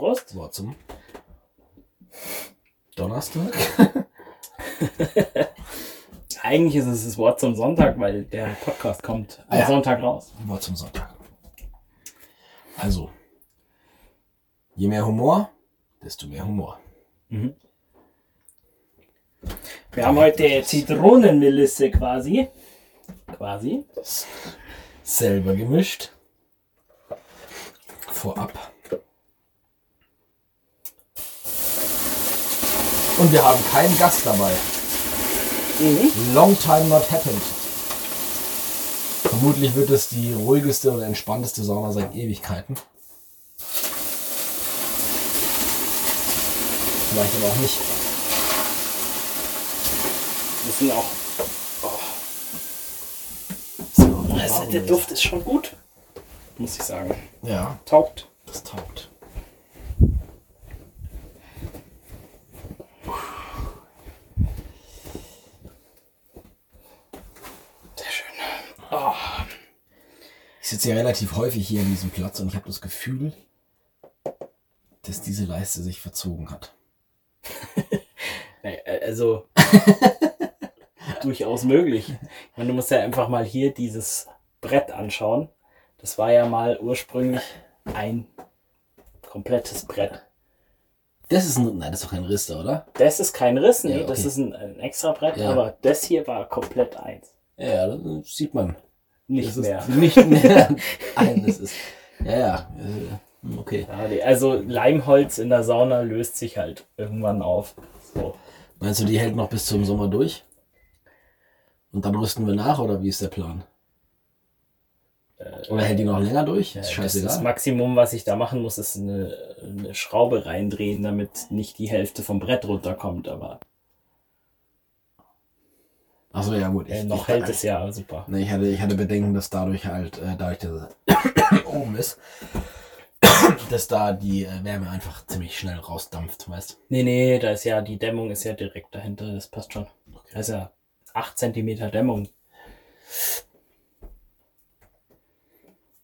Prost. Wort zum Donnerstag. Eigentlich ist es das Wort zum Sonntag, weil der Podcast kommt am Ja. Sonntag raus. Wort zum Sonntag. Also, je mehr Humor, desto mehr Humor. Wir haben heute Zitronenmelisse quasi. Quasi. Selber gemischt. Vorab. Und wir haben keinen Gast dabei. Long time not happened. Vermutlich wird es die ruhigste und entspannteste Sauna seit Ewigkeiten. Vielleicht aber auch nicht. Wir sind auch. So, Also, der Duft ist schon gut. Muss ich sagen. Ja, Taugt. das taugt. Sehr schön. Oh, Ich sitze ja relativ häufig hier an diesem Platz und ich habe das Gefühl, dass diese Leiste sich verzogen hat. äh, also. durchaus möglich. Ich meine, du musst ja einfach mal hier dieses Brett anschauen. Das war ja mal ursprünglich ein komplettes Brett. Das ist ein, nein, das ist doch kein Riss da, oder? Das ist kein Riss, nee, Ja, das okay. ist ein, ein extra Brett, Ja. aber das hier war komplett eins. Ja, das sieht man. Nicht das mehr. nicht mehr ein, das ist, ja, ja, äh, okay. Also Leimholz in der Sauna löst sich halt irgendwann auf. So. Meinst du, die hält noch bis zum Sommer durch? Und dann rüsten wir nach, oder wie ist der Plan? Oder hält die noch länger durch? Ja, ist das, das scheißegal. Maximum, was ich da machen muss, ist eine, eine Schraube reindrehen, damit nicht die Hälfte vom Brett runterkommt. Aber Achso, ja gut. äh, noch hält es ja super. Nee, ich hatte, ich hatte Bedenken, dass dadurch halt, äh, dadurch, dass es oben ist, dass da die äh, Wärme einfach ziemlich schnell rausdampft, weißt Nee, nee, da ist ja, die Dämmung ist ja direkt dahinter, das passt schon. Da ist ja 8 cm Dämmung.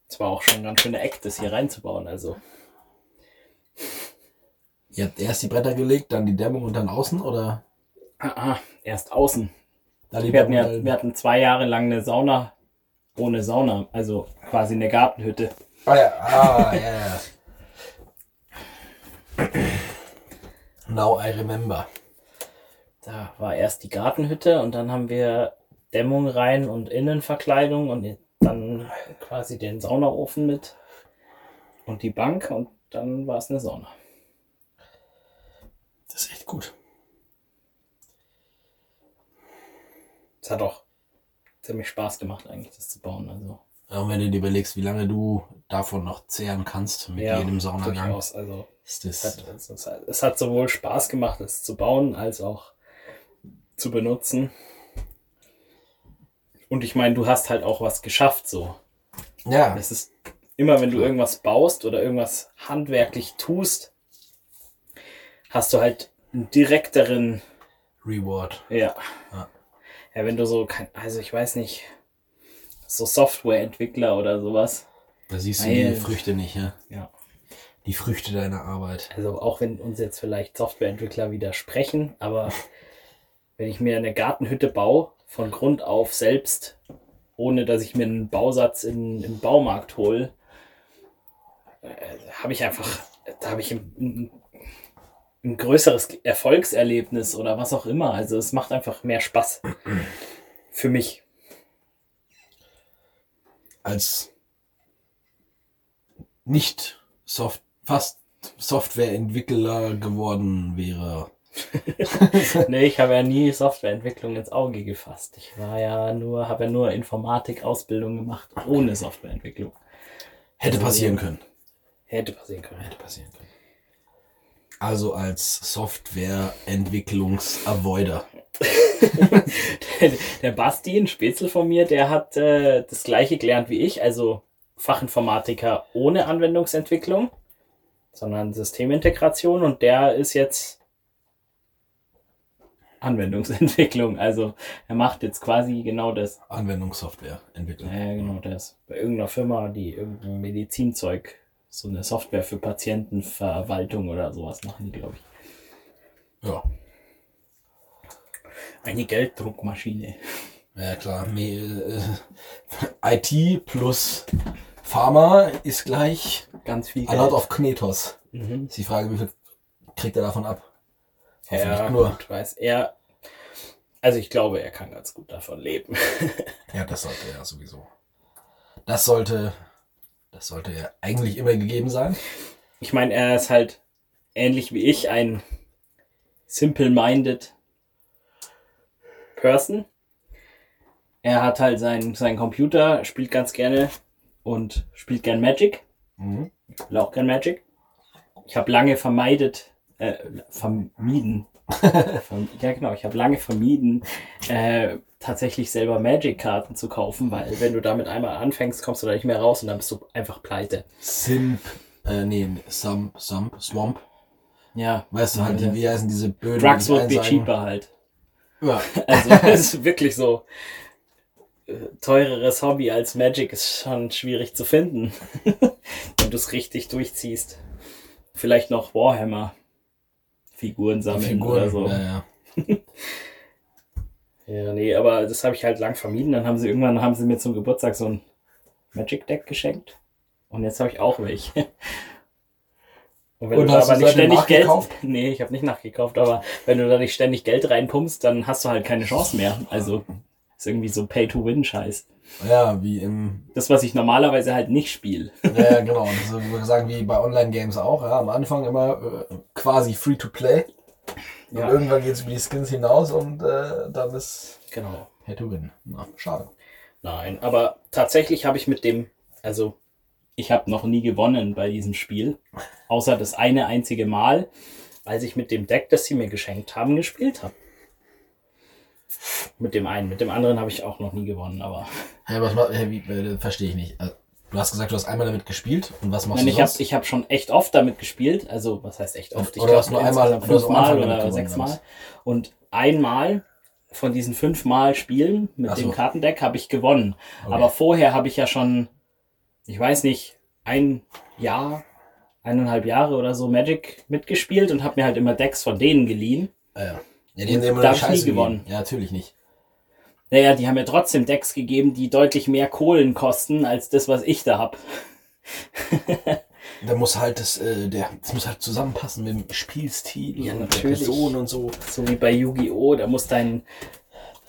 Es war auch schon ein ganz schöner Eck, das hier reinzubauen, also. Ihr habt erst die Bretter gelegt, dann die Dämmung und dann außen, oder? Ah, ah, erst außen. Da Wir hatten, ja, wir hatten zwei Jahre lang eine Sauna ohne Sauna, also quasi eine Gartenhütte. Ah ja, ah, ja, ja. Now I remember. Da war erst die Gartenhütte und dann haben wir Dämmung rein und Innenverkleidung und dann quasi den Saunaofen mit und die Bank und dann war es eine Sauna. Das ist echt gut. Es hat auch ziemlich Spaß gemacht eigentlich, das zu bauen. Also Ja, Und wenn du dir überlegst, wie lange du davon noch zehren kannst mit jedem Saunagang, durchaus. Also ist es das. hat, es, es, hat, es hat sowohl Spaß gemacht, es zu bauen, als auch zu benutzen. Und ich meine, du hast halt auch was geschafft so. Ja, Es ist immer, wenn du irgendwas baust oder irgendwas handwerklich tust, hast du halt einen direkteren, Reward. ja. Ja. Ja, wenn du so, kein, also ich weiß nicht, so Softwareentwickler oder sowas. Da siehst du Weil- die Früchte nicht, ja? Ja. Die Früchte deiner Arbeit. Also auch wenn uns jetzt vielleicht Softwareentwickler widersprechen, aber wenn ich mir eine Gartenhütte baue, von Grund auf selbst, ohne dass ich mir einen Bausatz in, im Baumarkt hole, äh, habe ich einfach, da habe ich ein, ein, ein größeres Erfolgserlebnis oder was auch immer. Also es macht einfach mehr Spaß. Für mich. Als nicht Soft fast Softwareentwickler geworden wäre. Nee, ich habe ja nie Softwareentwicklung ins Auge gefasst. Ich war ja nur, habe ja nur Informatik-Ausbildung gemacht, ohne Softwareentwicklung. Hätte Also, passieren können. Hätte passieren können. Hätte passieren können. Also als Softwareentwicklungs-Avoider. Der, der Basti, ein Spätzle von mir, der hat äh, das gleiche gelernt wie ich, also Fachinformatiker ohne Anwendungsentwicklung, sondern Systemintegration und der ist jetzt Anwendungsentwicklung. Also er macht jetzt quasi genau das. Anwendungssoftwareentwicklung. Ja, genau das. Bei irgendeiner Firma, die irgendein Medizinzeug So eine Software für Patientenverwaltung oder sowas machen die, glaube ich. Ja. Eine Gelddruckmaschine. Ja, klar. Me- äh, IT plus Pharma ist gleich Ganz viel a lot of Knetos. Mhm. Ist die Frage, wie viel kriegt er davon ab? Ja, nur. gut, weiß er. Also ich glaube, er kann ganz gut davon leben. Ja, das sollte er sowieso. Das sollte, das sollte ja eigentlich immer gegeben sein. Ich meine, er ist halt ähnlich wie ich ein simple-minded Person. Er hat halt seinen, seinen Computer, spielt ganz gerne und spielt gern Magic. Mhm. Ich will auch gern Magic. Ich habe lange vermeidet, äh, vermieden. Verm- ja, genau, ich habe lange vermieden, äh, tatsächlich selber Magic-Karten zu kaufen, weil wenn du damit einmal anfängst, kommst du da nicht mehr raus und dann bist du einfach pleite. Simp, äh, nee, Sump, Sump, Swamp. Ja. Weißt du halt, die, wie heißen diese Böden? Drugs die would be cheaper halt. Ja, Also es ist wirklich so. äh, Teureres Hobby als Magic ist schon schwierig zu finden, wenn du es richtig durchziehst. Vielleicht noch Warhammer. Figuren die sammeln Figuren. oder so. Ja, ja. Ja, nee, aber das habe ich halt lang vermieden. Dann haben sie irgendwann haben sie mir zum Geburtstag so ein Magic Deck geschenkt. Und jetzt habe ich auch welche. Und wenn Und du da aber nicht ständig Geld. Nee, ich habe nicht nachgekauft, aber wenn du da nicht ständig Geld reinpumpst, dann hast du halt keine Chance mehr. Also ist irgendwie so Pay-to-Win-Scheiß. ja, wie im, Das, was ich normalerweise halt nicht spiele. ja, genau. Das ist, so, wie wir sagen, wie bei Online-Games auch. Ja, am Anfang immer äh, quasi free to play. Und Ja. irgendwann geht es über die Skins hinaus und äh, dann ist Genau. Pay to win. Na, schade. Nein, aber tatsächlich habe ich mit dem, also ich habe noch nie gewonnen bei diesem Spiel, außer das eine einzige Mal, als ich mit dem Deck, das sie mir geschenkt haben, gespielt habe. Mit dem einen, mit dem anderen habe ich auch noch nie gewonnen, aber Hey, was ma- hey, wie, äh, verstehe ich nicht. Also, du hast gesagt, du hast einmal damit gespielt und was machst Nein, du ich habe sonst? ich hab schon echt oft damit gespielt. Also, was heißt echt oft? Ich Oder hast glaub, nur einmal- hast fünfmal oder sechsmal. Und einmal von diesen fünfmal Spielen mit Ach dem so. Kartendeck habe ich gewonnen. Okay. Aber vorher habe ich ja schon, ich weiß nicht, ein Jahr, eineinhalb Jahre oder so Magic mitgespielt und habe mir halt immer Decks von denen geliehen. Ja, ja. ja die haben immer Da nur hab ich nie gewonnen. Ja, natürlich nicht. Naja, die haben mir trotzdem Decks gegeben, die deutlich mehr Kohlen kosten als das, was ich da hab. Da muss halt das, äh, der, das muss halt zusammenpassen mit dem Spielstil Ja, und natürlich. der Person und so. So wie bei Yu-Gi-Oh! Da muss dein,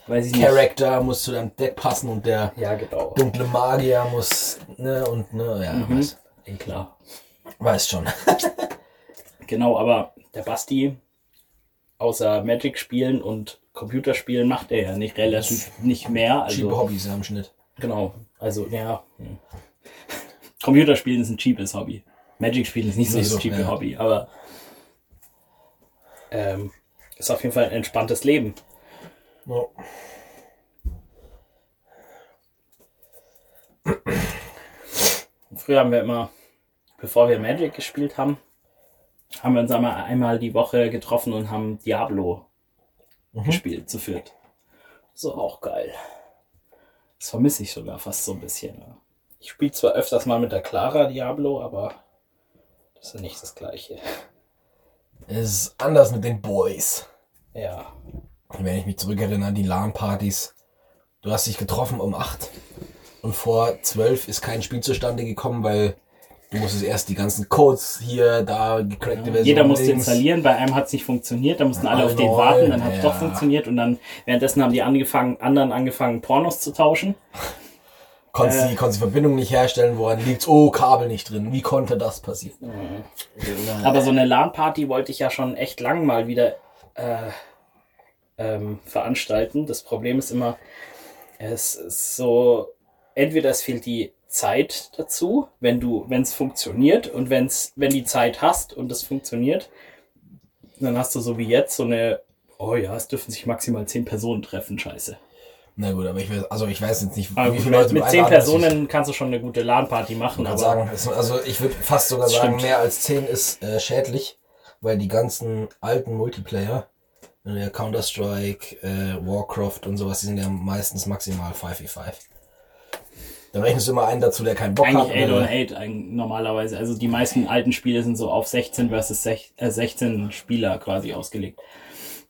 weiß ich nicht. Charakter muss zu deinem Deck passen und der Ja, genau. dunkle Magier muss, ne, und ne, ja, Mhm. weiß, Eh, klar. weiß schon. Genau, aber der Basti, außer Magic spielen und Computerspielen macht er ja nicht relativ nicht mehr. Cheap Also, Hobbys ja, im Schnitt. genau. Also, ja. hm. Computerspielen ist ein cheapes Hobby. Magic spielen ist nicht so Nicht das so, cheape ja. Hobby, aber ähm, ist auf jeden Fall ein entspanntes Leben. Ja. Früher haben wir immer, bevor wir Magic gespielt haben, haben wir uns einmal, einmal die Woche getroffen und haben Diablo gespielt, zu viert. So auch geil. Das vermisse ich sogar fast so ein bisschen. Ich spiele zwar öfters mal mit der Clara Diablo, aber das ist ja nicht das gleiche. Es ist anders mit den Boys. Ja. Wenn ich mich zurückerinnere an die LAN-Partys. Du hast dich getroffen um 8 und vor 12 ist kein Spiel zustande gekommen, weil du musstest erst die ganzen Codes hier, da, gecrackte Version. Jeder musste links. installieren, bei einem hat es nicht funktioniert, da mussten alle Alle auf den neu, warten, dann hat es ja. doch funktioniert und dann währenddessen haben die angefangen, anderen angefangen, Pornos zu tauschen. Konntest, Äh. die, konntest die Verbindung nicht herstellen, woran liegt's? Oh, Kabel nicht drin. Wie konnte das passieren? Aber so eine LAN-Party wollte ich ja schon echt lang mal wieder äh, ähm, veranstalten. Das Problem ist immer, es ist so, entweder es fehlt die Zeit dazu, wenn du, wenn es funktioniert und wenn's, wenn die Zeit hast und es funktioniert, dann hast du so wie jetzt so eine, oh ja, es dürfen sich maximal zehn Personen treffen, scheiße. Na gut, aber ich weiß, also ich weiß jetzt nicht, Aber wie viele Leute mit zehn. Personen kannst du schon eine gute LAN-Party machen, Ich aber würde sagen, es- also ich würde fast sogar sagen, stimmt. mehr als 10 ist äh, schädlich, weil die ganzen alten Multiplayer, äh, Counter-Strike, äh, Warcraft und sowas, die sind ja meistens maximal 5v5. Dann rechnest du immer einen dazu, der keinen Bock hat. Eigentlich 8 oder- on 8 eigentlich normalerweise. Also die meisten alten Spiele sind so auf 16 versus sech- äh, 16 Spieler quasi ausgelegt.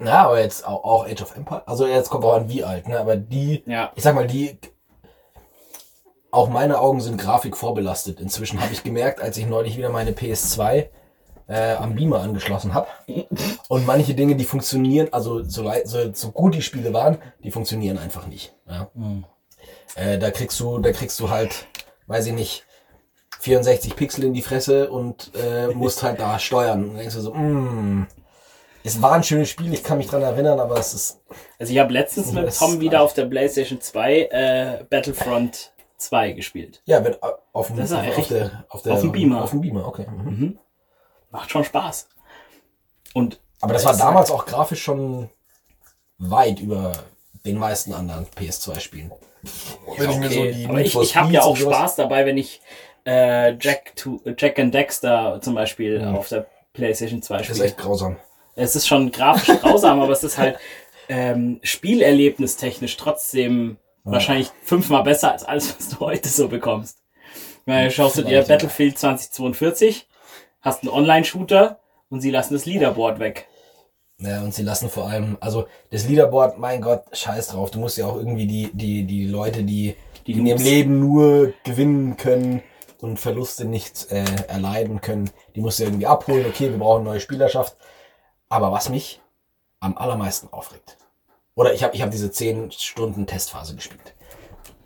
Ja, aber jetzt auch, auch Age of Empire. Also jetzt kommt auch an wie alt, ne? Aber die, Ja. ich sag mal, die, auch meine Augen sind Grafik vorbelastet. Inzwischen habe ich gemerkt, als ich neulich wieder meine PS2 äh, am Beamer angeschlossen habe. Und manche Dinge, die funktionieren, also so, so, so gut die Spiele waren, die funktionieren einfach nicht. Ja? Äh, da kriegst du, da kriegst du halt, weiß ich nicht, 64 Pixel in die Fresse und äh, musst halt da steuern. Und denkst du so, mm, es war ein schönes Spiel, ich kann mich dran erinnern, aber es ist Also ich habe letztens mit Tom wieder auf der PlayStation 2 äh, Battlefront 2 gespielt. Ja, wird auf dem, auf, auf, der, auf, der, auf dem Beamer. Auf dem Beamer, okay. Mhm. Macht schon Spaß. Und Aber das war damals auch grafisch schon weit über den meisten anderen PS2-Spielen. Wenn ich mir so okay. die Aber ich, ich habe ja auch Spaß dabei, wenn ich äh, Jack, to, Jack and Dexter zum Beispiel Ja. auf der PlayStation 2 Das ist spiele. echt grausam. Es ist schon grafisch grausam, aber es ist halt ähm, spielerlebnistechnisch trotzdem wahrscheinlich fünfmal besser als alles, was du heute so bekommst. Weil schaust du dir ja. Battlefield 2042, hast einen Online-Shooter und sie lassen das Leaderboard weg. Ja, und sie lassen vor allem, also das Leaderboard, mein Gott, scheiß drauf. Du musst ja auch irgendwie die, die, die Leute, die, die in ihrem. Leben nur gewinnen können und Verluste nicht äh, erleiden können, die musst du irgendwie abholen. Okay, wir brauchen neue Spielerschaft. Aber was mich am allermeisten aufregt, oder ich habe ich hab diese 10 Stunden Testphase gespielt.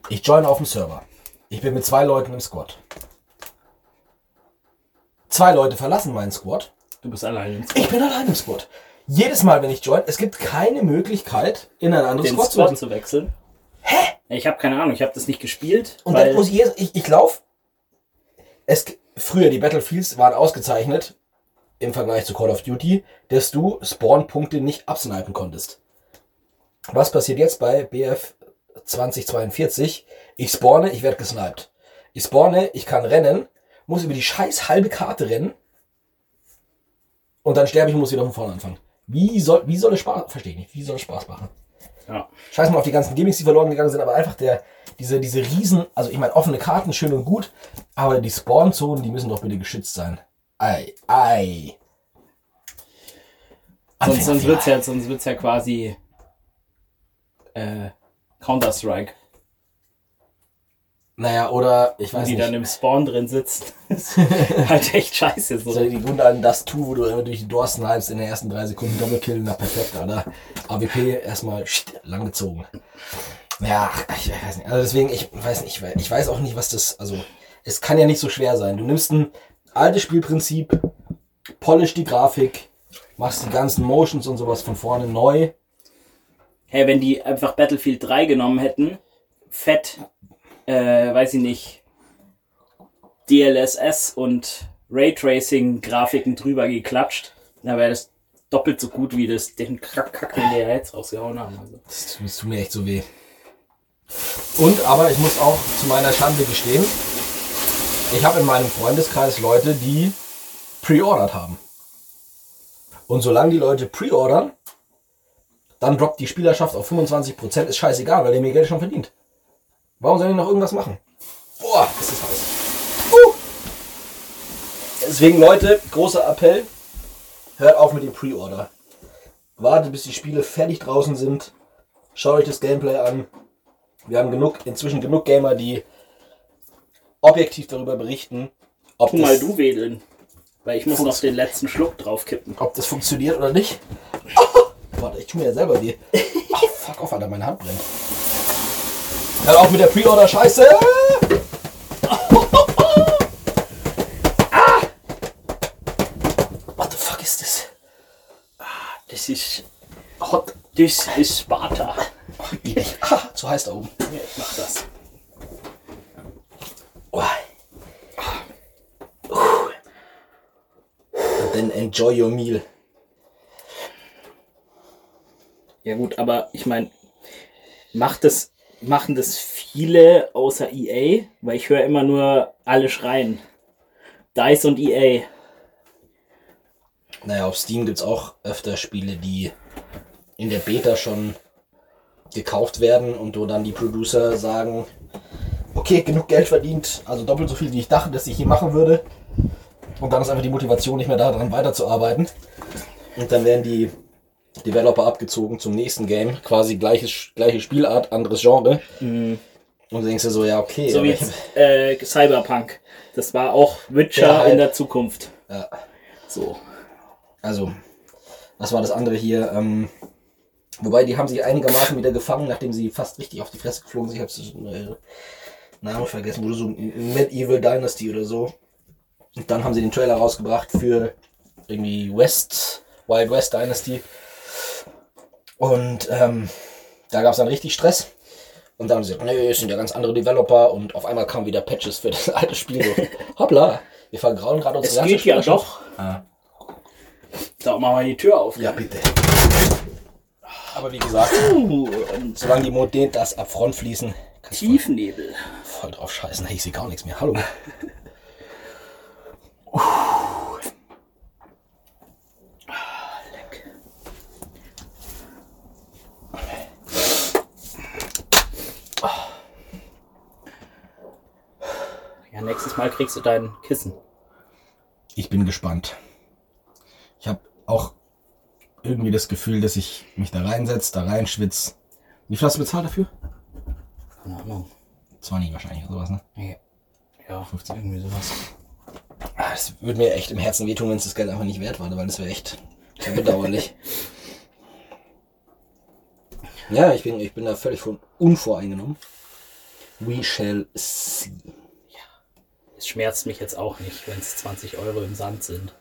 Ich join auf dem Server. Ich bin mit zwei Leuten im Squad. Zwei Leute verlassen meinen Squad. Du bist allein. Ich bin allein im Squad. Jedes Mal, wenn ich join, es gibt keine Möglichkeit, in ein anderes Squad zu Squad wechseln. zu wechseln. Hä? Ich habe keine Ahnung, ich habe das nicht gespielt. Und dann muss ich, ich, ich lauf. Es, früher, die Battlefields waren ausgezeichnet im Vergleich zu Call of Duty, dass du Spawn-Punkte nicht absnipen konntest. Was passiert jetzt bei BF 2042? Ich spawne, ich werde gesniped. Ich spawne, ich kann rennen, muss über die scheiß halbe Karte rennen und dann sterbe ich und muss wieder von vorne anfangen. Wie soll, wie soll es Spaß, verstehe ich nicht, wie soll es Spaß machen? ja. Scheiß mal auf die ganzen Gimmicks, die verloren gegangen sind, aber einfach der, diese, diese riesen, also ich meine, offene Karten, schön und gut, aber die Spawn-Zonen, die müssen doch bitte geschützt sein. Ei, ei. Sonst, sonst wird's ja, sonst wird's ja quasi äh, Counter-Strike, Naja, oder, ich weiß die nicht, dann im Spawn drin sitzt. Das halt echt scheiße. So. so die gute alten Dust 2, wo du immer durch die Doors snipest in den ersten drei Sekunden Doppelkill, na perfekt, Alter. AWP erstmal scht, lang gezogen. Ja, ich weiß nicht. Also deswegen, ich weiß nicht, ich weiß- ich weiß auch nicht, was das, also, es kann ja nicht so schwer sein. Du nimmst ein altes Spielprinzip, polish die Grafik, machst die ganzen Motions und sowas von vorne neu. Hey, wenn die einfach Battlefield 3 genommen hätten, fett, äh, weiß ich nicht, DLSS und Raytracing-Grafiken drüber geklatscht, dann wäre das doppelt so gut wie das, den Kack, den die ja jetzt rausgehauen haben. Also. Das, das tut mir echt so weh. Und, aber ich muss auch zu meiner Schande gestehen, ich habe in meinem Freundeskreis Leute, die pre-ordert haben. Und solange die Leute pre-ordern, dann droppt die Spielerschaft auf 25%, ist scheißegal, weil der mir Geld schon verdient. Warum sollen die noch irgendwas machen? Boah, ist das heiß. Uh. Deswegen, Leute, großer Appell, hört auf mit dem Pre-Order. Wartet, bis die Spiele fertig draußen sind. Schaut euch das Gameplay an. Wir haben genug, inzwischen genug Gamer, die objektiv darüber berichten, ob, Tu mal du wedeln, weil ich muss noch den letzten Schluck draufkippen. ob das funktioniert oder nicht. Oh, warte, ich tu mir ja selber weh. Oh, fuck off, Alter, meine Hand brennt. Hört auf mit der Pre-Order-Scheiße! Ah! What the fuck ist das? Das ist hot. Das ist Sparta. Ah, zu heiß da oben. Ja, ich mach das. Oh. And then enjoy your meal. Ja gut, aber ich meine, macht das, machen das viele außer EA? Weil ich höre immer nur alle schreien. DICE und EA. Naja, auf Steam gibt's auch öfter Spiele, die in der Beta schon gekauft werden und wo dann die Producer sagen, okay, genug Geld verdient, also doppelt so viel, wie ich dachte, dass ich je machen würde. Und dann ist einfach die Motivation nicht mehr da, daran weiterzuarbeiten. Und dann werden die Developer abgezogen zum nächsten Game. Quasi gleiches, gleiche Spielart, anderes Genre. Und du denkst dir so, ja, okay. So wie ich- äh, Cyberpunk. Das war auch Witcher Ja, halt. in der Zukunft. ja, So. also, was war das andere hier? Ähm, wobei, die haben sich einigermaßen wieder gefangen, nachdem sie fast richtig auf die Fresse geflogen sind. Ich habe den äh, Namen vergessen, wurde so ein Medieval Dynasty oder so. Und dann haben sie den Trailer rausgebracht für irgendwie West, Wild West Dynasty. Und ähm, da gab es dann richtig Stress. Und dann haben sie gesagt, nö, es sind ja ganz andere Developer. Und auf einmal kamen wieder Patches für das alte Spiel. So, hoppla, wir vergrauen gerade Es unsere ganze geht ja doch. Ah. Da machen wir die Tür auf. Ja, bitte. Aber wie gesagt, Uh, und solange die Mod dehnt, das ab Front fließen, kannst du Tiefnebel. voll drauf scheißen. Hey, ich sehe gar nichts mehr. Hallo. Ja, nächstes Mal kriegst du dein Kissen. Ich bin gespannt. Ich habe auch irgendwie das Gefühl, dass ich mich da reinsetze, da reinschwitz. Wie viel hast du bezahlt dafür? Keine Ahnung. 20 wahrscheinlich oder sowas, ne? Ja, ja 50, irgendwie sowas. Ah, Es würde mir echt im Herzen wehtun, wenn es das Geld einfach nicht wert war, weil das wäre echt sehr bedauerlich. ja, ich bin, ich bin da völlig von unvoreingenommen. We shall see. Es schmerzt mich jetzt auch nicht, wenn es 20 Euro im Sand sind.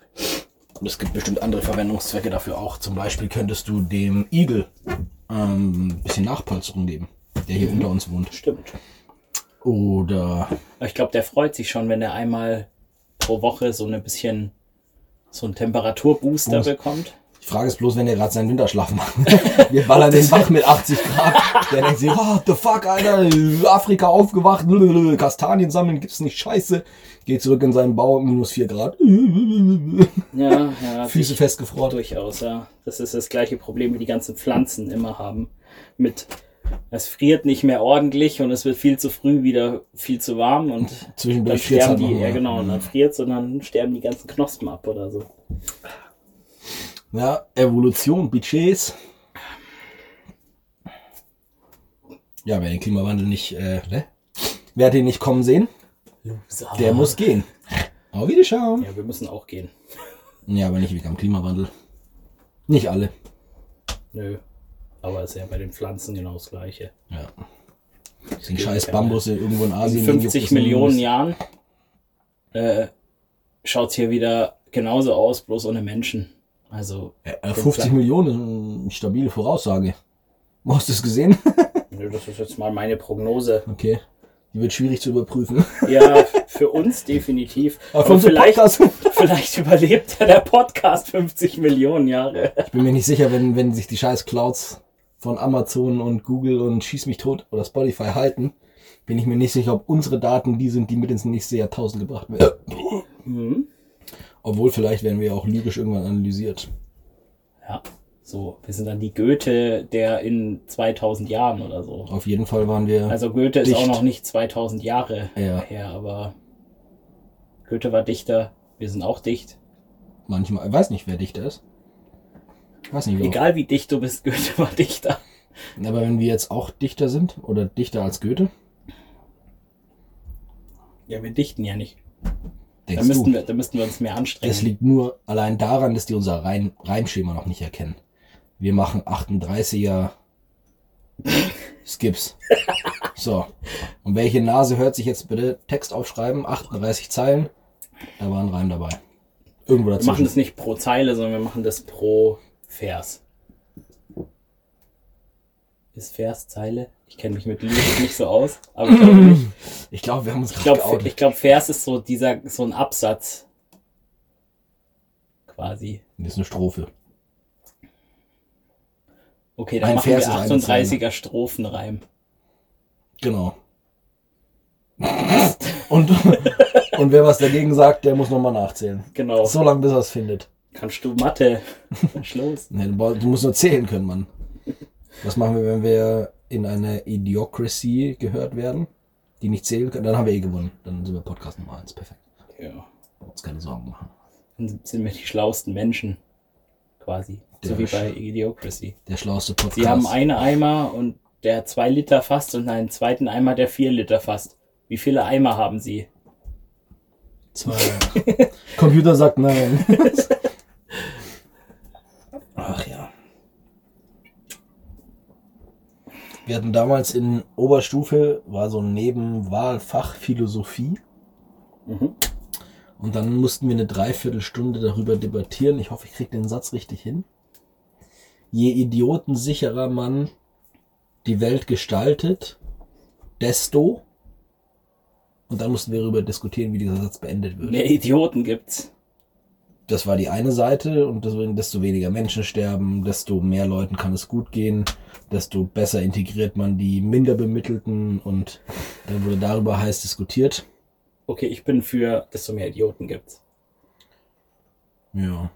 Und es gibt bestimmt andere Verwendungszwecke dafür auch. Zum Beispiel könntest du dem Igel ähm, ein bisschen Nachpolsterung geben, der hier unter uns wohnt. Stimmt. Oder Ich glaube, der freut sich schon, wenn er einmal pro Woche so ein bisschen so einen Temperaturbooster Boost. bekommt. Die Frage ist bloß, wenn er gerade seinen Winterschlaf macht. Wir ballern den wach mit 80 Grad. Der denkt sich, what the fuck, Alter, Afrika aufgewacht, Kastanien sammeln, gibt's nicht scheiße. Geht zurück in seinen Bau, minus 4 Grad. Ja, ja. Füße festgefroren. Durchaus, ja. Das ist das gleiche Problem, wie die ganzen Pflanzen immer haben. Mit es friert nicht mehr ordentlich und es wird viel zu früh wieder viel zu warm und dann Zwischendurch friert's sterben halt die, ja genau, und dann friert und dann sterben die ganzen Knospen ab oder so. Ja, Evolution, Budgets. Ja, wer den Klimawandel nicht, äh, ne? Wer den nicht kommen sehen, der muss gehen. Auf Wiederschauen. Ja, wir müssen auch gehen. Ja, aber nicht wegen dem Klimawandel. Nicht alle. Nö. Aber ist ja bei den Pflanzen genau das Gleiche. Ja. Den scheiß Bambus in- irgendwo in In Asien. juckt 50 es nicht. Millionen Jahren äh, schaut es hier wieder genauso aus, bloß ohne Menschen. Also, Ja, äh, 50 Millionen, stabile Voraussage. Wo hast du es gesehen? nö, das ist jetzt mal meine Prognose. Okay. Die wird schwierig zu überprüfen. Ja, für uns definitiv. Aber Aber vielleicht, vielleicht überlebt ja der Podcast 50 Millionen Jahre. Ich bin mir nicht sicher, wenn, wenn sich die scheiß Clouds von Amazon und Google und Schieß mich tot oder Spotify halten, bin ich mir nicht sicher, ob unsere Daten die sind, die mit ins nächste Jahrtausend gebracht werden. Mhm. Obwohl vielleicht werden wir ja auch lyrisch irgendwann analysiert. Ja, so. Wir sind dann die Goethe der in 2000 Jahren oder so. Auf jeden Fall waren wir. Also Goethe ist Dicht. auch noch nicht 2000 Jahre Ja. her, aber Goethe war Dichter. Wir sind auch dicht. manchmal, ich weiß nicht, wer Dichter ist. Ich weiß nicht, Egal wie dicht du bist, Goethe war Dichter. Aber wenn wir jetzt auch Dichter sind oder dichter als Goethe, Ja, wir dichten ja nicht. Da denkst müssten, du, wir, da müssten wir uns mehr anstrengen. das liegt nur allein daran, dass die unser Reim, Reimschema noch nicht erkennen. Wir machen 38er Skips. So. Und welche Nase hört sich jetzt bitte Text aufschreiben? 38 Zeilen. Da war ein Reim dabei. Irgendwo wir machen dazwischen. das nicht pro Zeile, sondern wir machen das pro Vers. Ist Vers Zeile? Ich kenne mich mit Lyrik nicht so aus, aber ich glaube. Ich glaube, wir haben uns Ich gerade glaube, glaub, Vers ist so dieser, so ein Absatz. Quasi. Das ist eine Strophe. Okay, dann Ein machen Vers wir ist eine 38er Strophenreim. Genau. Und, und wer was dagegen sagt, der muss nochmal nachzählen. Genau. So lange, bis er es findet. Kannst du Mathe? Schluss. Nee, du musst nur zählen können, Mann. Was machen wir, wenn wir in eine Idiocracy gehört werden? die nicht zählen können, dann haben wir eh gewonnen. Dann sind wir Podcast Nummer 1. Perfekt. Ja. Uns keine Sorgen machen. Dann sind wir die schlauesten Menschen. Quasi. So Der wie Sch- bei Idiocracy. Der schlauste Podcast. Sie haben einen Eimer und der zwei Liter fasst und einen zweiten Eimer, der vier Liter fasst. Wie viele Eimer haben Sie? Zwei. Computer sagt nein. Ach ja. Wir hatten damals in Oberstufe, war so ein Nebenwahlfach Philosophie. Mhm. Und dann mussten wir eine Dreiviertelstunde darüber debattieren. Ich hoffe, ich kriege den Satz richtig hin. Je idiotensicherer man die Welt gestaltet, desto. Und dann mussten wir darüber diskutieren, wie dieser Satz beendet wird. Mehr Idioten gibt's. Das war die eine Seite und deswegen, desto weniger Menschen sterben, desto mehr Leuten kann es gut gehen, desto besser integriert man die Minderbemittelten und dann wurde darüber heiß diskutiert. Okay, ich bin für, desto mehr Idioten gibt's. Ja.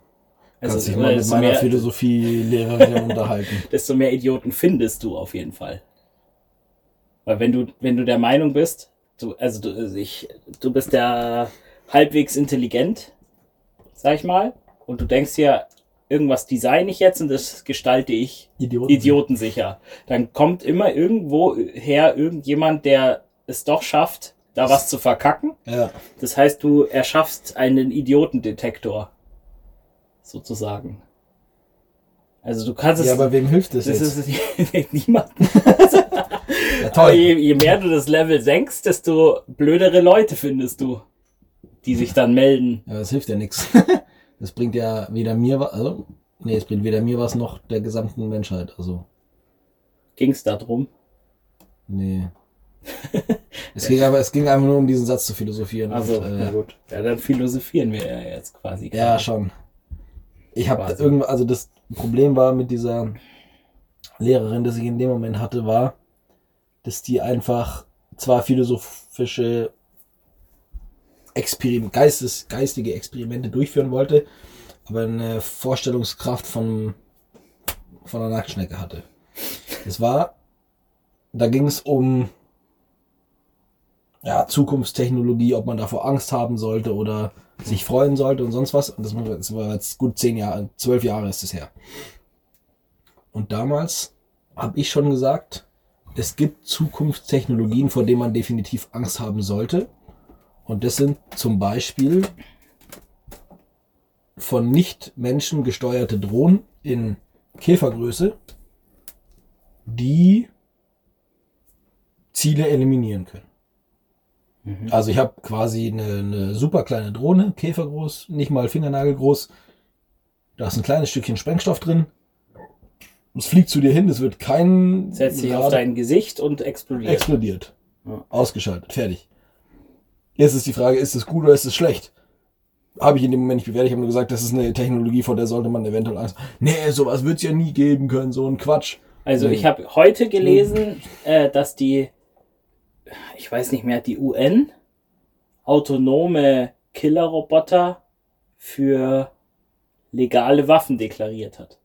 Also, Kannst dich mal mit desto, meiner mehr, Philosophielehrerin unterhalten. desto mehr Idioten findest du auf jeden Fall. Weil wenn du, wenn du der Meinung bist, du, also du, ich, du bist der halbwegs intelligent, sag ich mal, und du denkst dir, irgendwas design ich jetzt und das gestalte ich Idioten. idiotensicher. Dann kommt immer irgendwo her irgendjemand, der es doch schafft, da was zu verkacken. Ja. Das heißt, du erschaffst einen Idiotendetektor. Sozusagen. Also du kannst es. ja, aber wem hilft das, das jetzt? ist niemand. ja, toll. je, je mehr du das Level senkst, desto blödere Leute findest du, die sich dann melden. Ja, das hilft ja nichts. Das bringt ja weder mir was, also, nee, es bringt weder mir was noch der gesamten Menschheit. Also, Ging's da drum? nee. es ging aber, es ging einfach nur um diesen Satz zu philosophieren. Also, und, äh, gut. Ja, dann philosophieren wir ja jetzt quasi. ja, schon. Ich habe irgendwann, also das Problem war mit dieser Lehrerin, das ich in dem Moment hatte, war, dass die einfach zwar philosophische Experim Geistes, geistige Experimente durchführen wollte, aber eine Vorstellungskraft von, von einer Nacktschnecke hatte. Es war, da ging es um ja, Zukunftstechnologie, ob man davor Angst haben sollte oder sich freuen sollte und sonst was. Und das war- das war jetzt gut zehn Jahre, zwölf Jahre ist es her. Und damals habe ich schon gesagt, es gibt Zukunftstechnologien, vor denen man definitiv Angst haben sollte. Und das sind zum Beispiel von Nicht-Menschen gesteuerte Drohnen in Käfergröße, die Ziele eliminieren können. Mhm. Also ich habe quasi eine, eine super kleine Drohne, käfergroß, nicht mal fingernagelgroß. Da ist ein kleines Stückchen Sprengstoff drin. Es fliegt zu dir hin, es wird kein Setzt sich auf dein Gesicht und explodiert. explodiert. Ja. Ausgeschaltet, fertig. Jetzt ist die Frage, ist es gut oder ist es schlecht? Habe ich in dem Moment nicht bewertet. Ich habe nur gesagt, das ist eine Technologie, vor der sollte man eventuell Angst Nee, sowas wird es ja nie geben können, so ein Quatsch. Also ich habe heute gelesen, äh, dass die, ich weiß nicht mehr, die UN autonome Killerroboter für legale Waffen deklariert hat.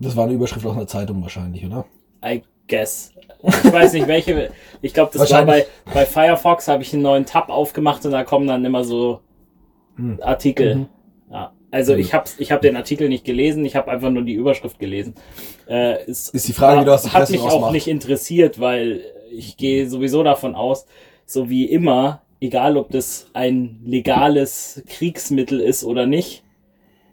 Das war eine Überschrift aus einer Zeitung wahrscheinlich, oder? I guess. Ich weiß nicht welche. Ich glaube, das war bei, bei Firefox, habe ich einen neuen Tab aufgemacht und da kommen dann immer so Hm. Artikel. Mhm. Ja. Also Mhm. ich habe ich hab den Artikel nicht gelesen, ich habe einfach nur die Überschrift gelesen. Äh, es Ist die Frage, wie du aus der hat mich auch rausmachst. nicht interessiert, weil ich gehe sowieso davon aus, so wie immer, egal ob das ein legales Kriegsmittel ist oder nicht,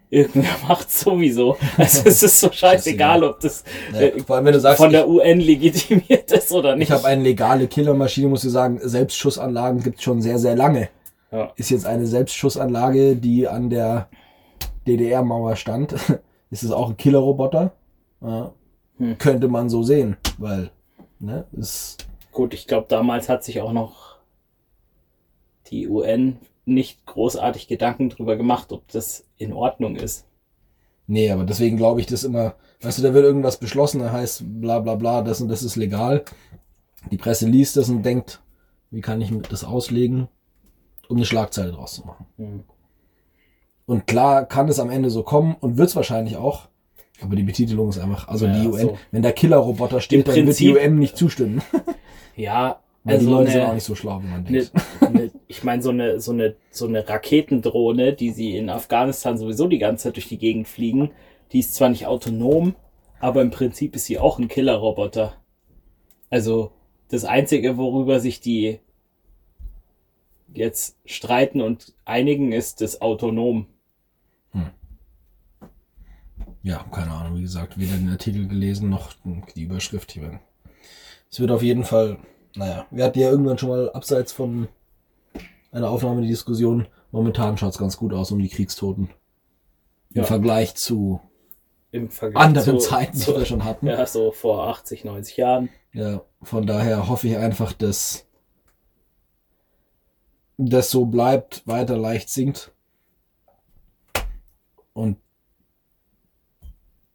irgendwer macht sowieso. Also es ist so scheißegal, ob das Ja, äh, sagst, von ich, der UN legitimiert ist oder nicht. ich habe eine legale Killermaschine, muss ich sagen, Selbstschussanlagen gibt es schon sehr, sehr lange. Ja. Ist jetzt eine Selbstschussanlage, die an der DDR-Mauer stand. ist es auch ein Killerroboter? Ja. Hm. Könnte man so sehen, weil, ne, ist, Gut, ich glaube, damals hat sich auch noch die UN nicht großartig Gedanken drüber gemacht, ob das in Ordnung ist. nee, aber deswegen glaube ich das immer, weißt du, da wird irgendwas beschlossen, da heißt bla bla bla, das und das ist legal. Die Presse liest das und denkt, wie kann ich das auslegen, um eine Schlagzeile draus zu machen. Hm. Und klar kann es am Ende so kommen und wird es wahrscheinlich auch. Aber die Betitelung ist einfach, also Ja, die UN, so. wenn da Killerroboter steht, Im dann wird die Prinzip- UN nicht zustimmen. Ja, Weil also die Leute sind eine- auch nicht so schlau, wie man denkt. ne, ich meine, so eine, so, eine, so eine Raketendrohne, die sie in Afghanistan sowieso die ganze Zeit durch die Gegend fliegen, die ist zwar nicht autonom, aber im Prinzip ist sie auch ein Killerroboter. Also das Einzige, worüber sich die jetzt streiten und einigen, ist das autonom. Ja, keine Ahnung, wie gesagt, weder den Artikel gelesen noch die Überschrift hier. Es wird auf jeden Fall, naja, wir hatten ja irgendwann schon mal abseits von einer Aufnahme die Diskussion, momentan schaut es ganz gut aus um die Kriegstoten. Im Ja. Vergleich zu Im Vergleich anderen zu, Zeiten, die wir schon hatten. Ja, so vor 80, 90 Jahren. Ja, von daher hoffe ich einfach, dass das so bleibt, weiter leicht sinkt. Und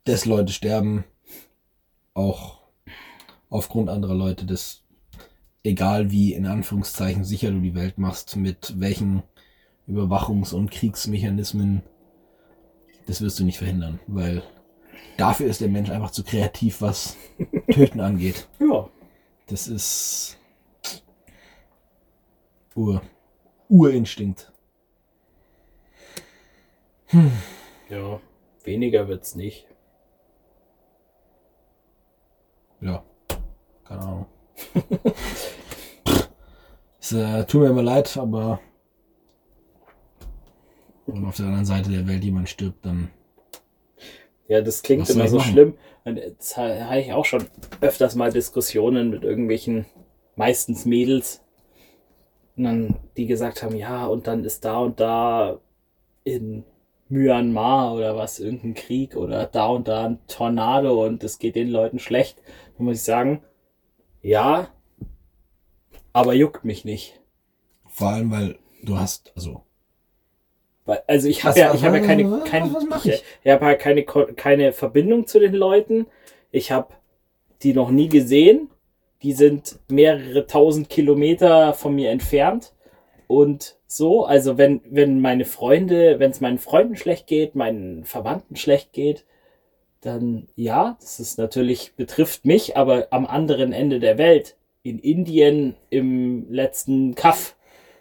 dass Leute sterben, auch aufgrund anderer Leute, dass egal wie in Anführungszeichen sicher du die Welt machst, mit welchen Überwachungs- und Kriegsmechanismen, das wirst du nicht verhindern, weil dafür ist der Mensch einfach zu kreativ, was Töten angeht. Ja, Das ist Ur. Urinstinkt. ja, weniger wird's nicht. Ja. Keine Ahnung. es äh, tut mir immer leid, aber wenn auf der anderen Seite der Welt jemand stirbt, dann Ja, das klingt immer so machen? schlimm. Und jetzt ha- hatte ich auch schon öfters mal Diskussionen mit irgendwelchen, meistens Mädels, und dann, die gesagt haben, ja, und dann ist da und da in Myanmar oder was, irgendein Krieg oder da und da ein Tornado und es geht den Leuten schlecht. Da muss ich sagen, ja, aber juckt mich nicht. vor allem, weil du hast, also Weil, also ich habe ja, ich habe ja keine, was- kein, was mach ich, ich? habe halt keine, keine Verbindung zu den Leuten. Ich habe die noch nie gesehen. Die sind mehrere tausend Kilometer von mir entfernt. Und so, also wenn, wenn meine Freunde, wenn es meinen Freunden schlecht geht, meinen Verwandten schlecht geht, dann ja, das ist natürlich, betrifft mich, aber am anderen Ende der Welt, in Indien, im letzten Kaff,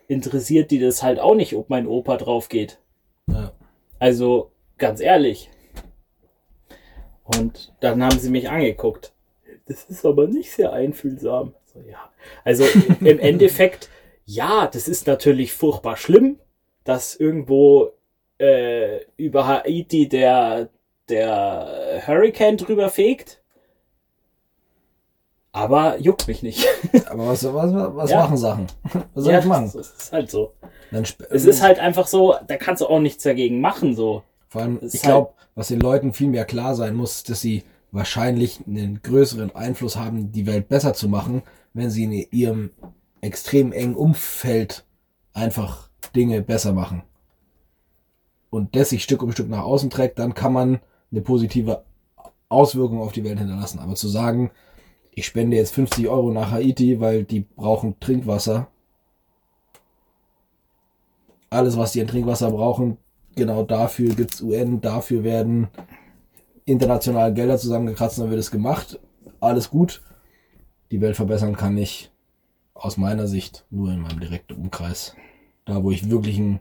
interessiert die das halt auch nicht, ob mein Opa drauf geht. ja, Also, ganz ehrlich. Und dann haben sie mich angeguckt. Das ist aber nicht sehr einfühlsam. So, ja. Also im Endeffekt, ja, das ist natürlich furchtbar schlimm, dass irgendwo äh, über Haiti der, der Hurricane drüber fegt. Aber juckt mich nicht. aber was, was, was Ja. machen Sachen? Was soll ich machen? das ist halt so. Es ist halt einfach so, da kannst du auch nichts dagegen machen, so. Vor allem, Es ich ist halt- glaube, was den Leuten viel mehr klar sein muss, dass sie wahrscheinlich einen größeren Einfluss haben, die Welt besser zu machen, wenn sie in ihrem extrem engen Umfeld einfach Dinge besser machen. Und das sich Stück um Stück nach außen trägt, dann kann man eine positive Auswirkung auf die Welt hinterlassen. Aber zu sagen, ich spende jetzt 50 Euro nach Haiti, weil die brauchen Trinkwasser. Alles, was die an Trinkwasser brauchen, genau dafür gibt's UN, dafür werden international Gelder zusammengekratzt, dann wird es gemacht. Alles gut. Die Welt verbessern kann ich aus meiner Sicht nur in meinem direkten Umkreis. Da, wo ich wirklich einen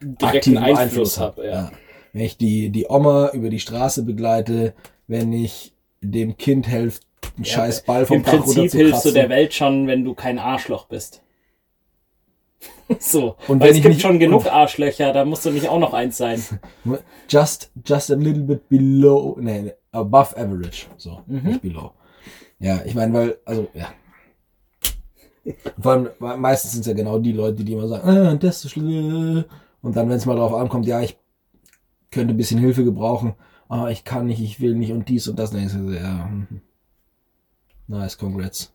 Direkten aktiven Einfluss, Einfluss habe. habe. Ja. Wenn ich die, die Oma über die Straße begleite, wenn ich dem Kind helfe, einen Ja, scheiß Ball vom Im Dach Prinzip hilfst du der Welt schon, wenn du kein Arschloch bist. so. Und Weil es ich gibt nicht- schon genug Arschlöcher, da musst du nicht auch noch eins sein. Just, just a little bit below, nee, above average. So, Mhm. nicht below. Ja, ich meine, weil, also, ja. Vor allem, meistens sind es ja genau die Leute, die immer sagen, ah, das ist schlimm. Und dann, wenn es mal drauf ankommt, ja, ich könnte ein bisschen Hilfe gebrauchen, ah, ich kann nicht, ich will nicht und dies und das. Dann du, so, ja, hm. Nice, congrats.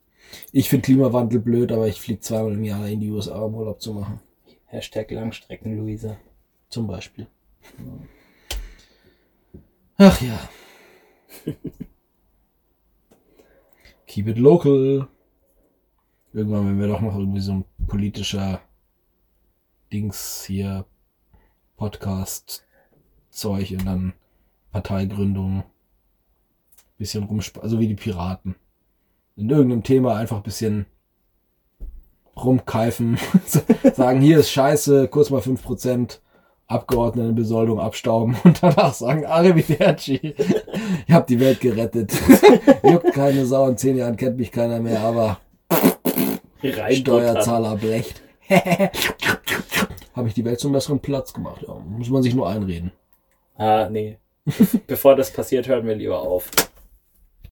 Ich finde Klimawandel blöd, aber ich fliege zweimal im Jahr in die USA, um Urlaub zu machen. Hashtag Langstrecken, Luisa. Zum Beispiel. Ach ja. Keep it local. Irgendwann, wenn wir doch noch irgendwie so ein politischer Dings hier, Podcast-Zeug und dann Parteigründung. Bisschen rumsp also wie die Piraten. In irgendeinem Thema einfach bisschen rumkeifen, sagen, hier ist scheiße, kurz mal 5%, Abgeordnetenbesoldung abstauben und danach sagen, Arrivederci, ich hab die Welt gerettet. Juckt keine Sau, in zehn Jahren kennt mich keiner mehr, aber Steuerzahler blecht. Habe ich die Welt zum besseren Platz gemacht. Ja, muss man sich nur einreden. Ah, nee. Bevor das passiert, hören wir lieber auf.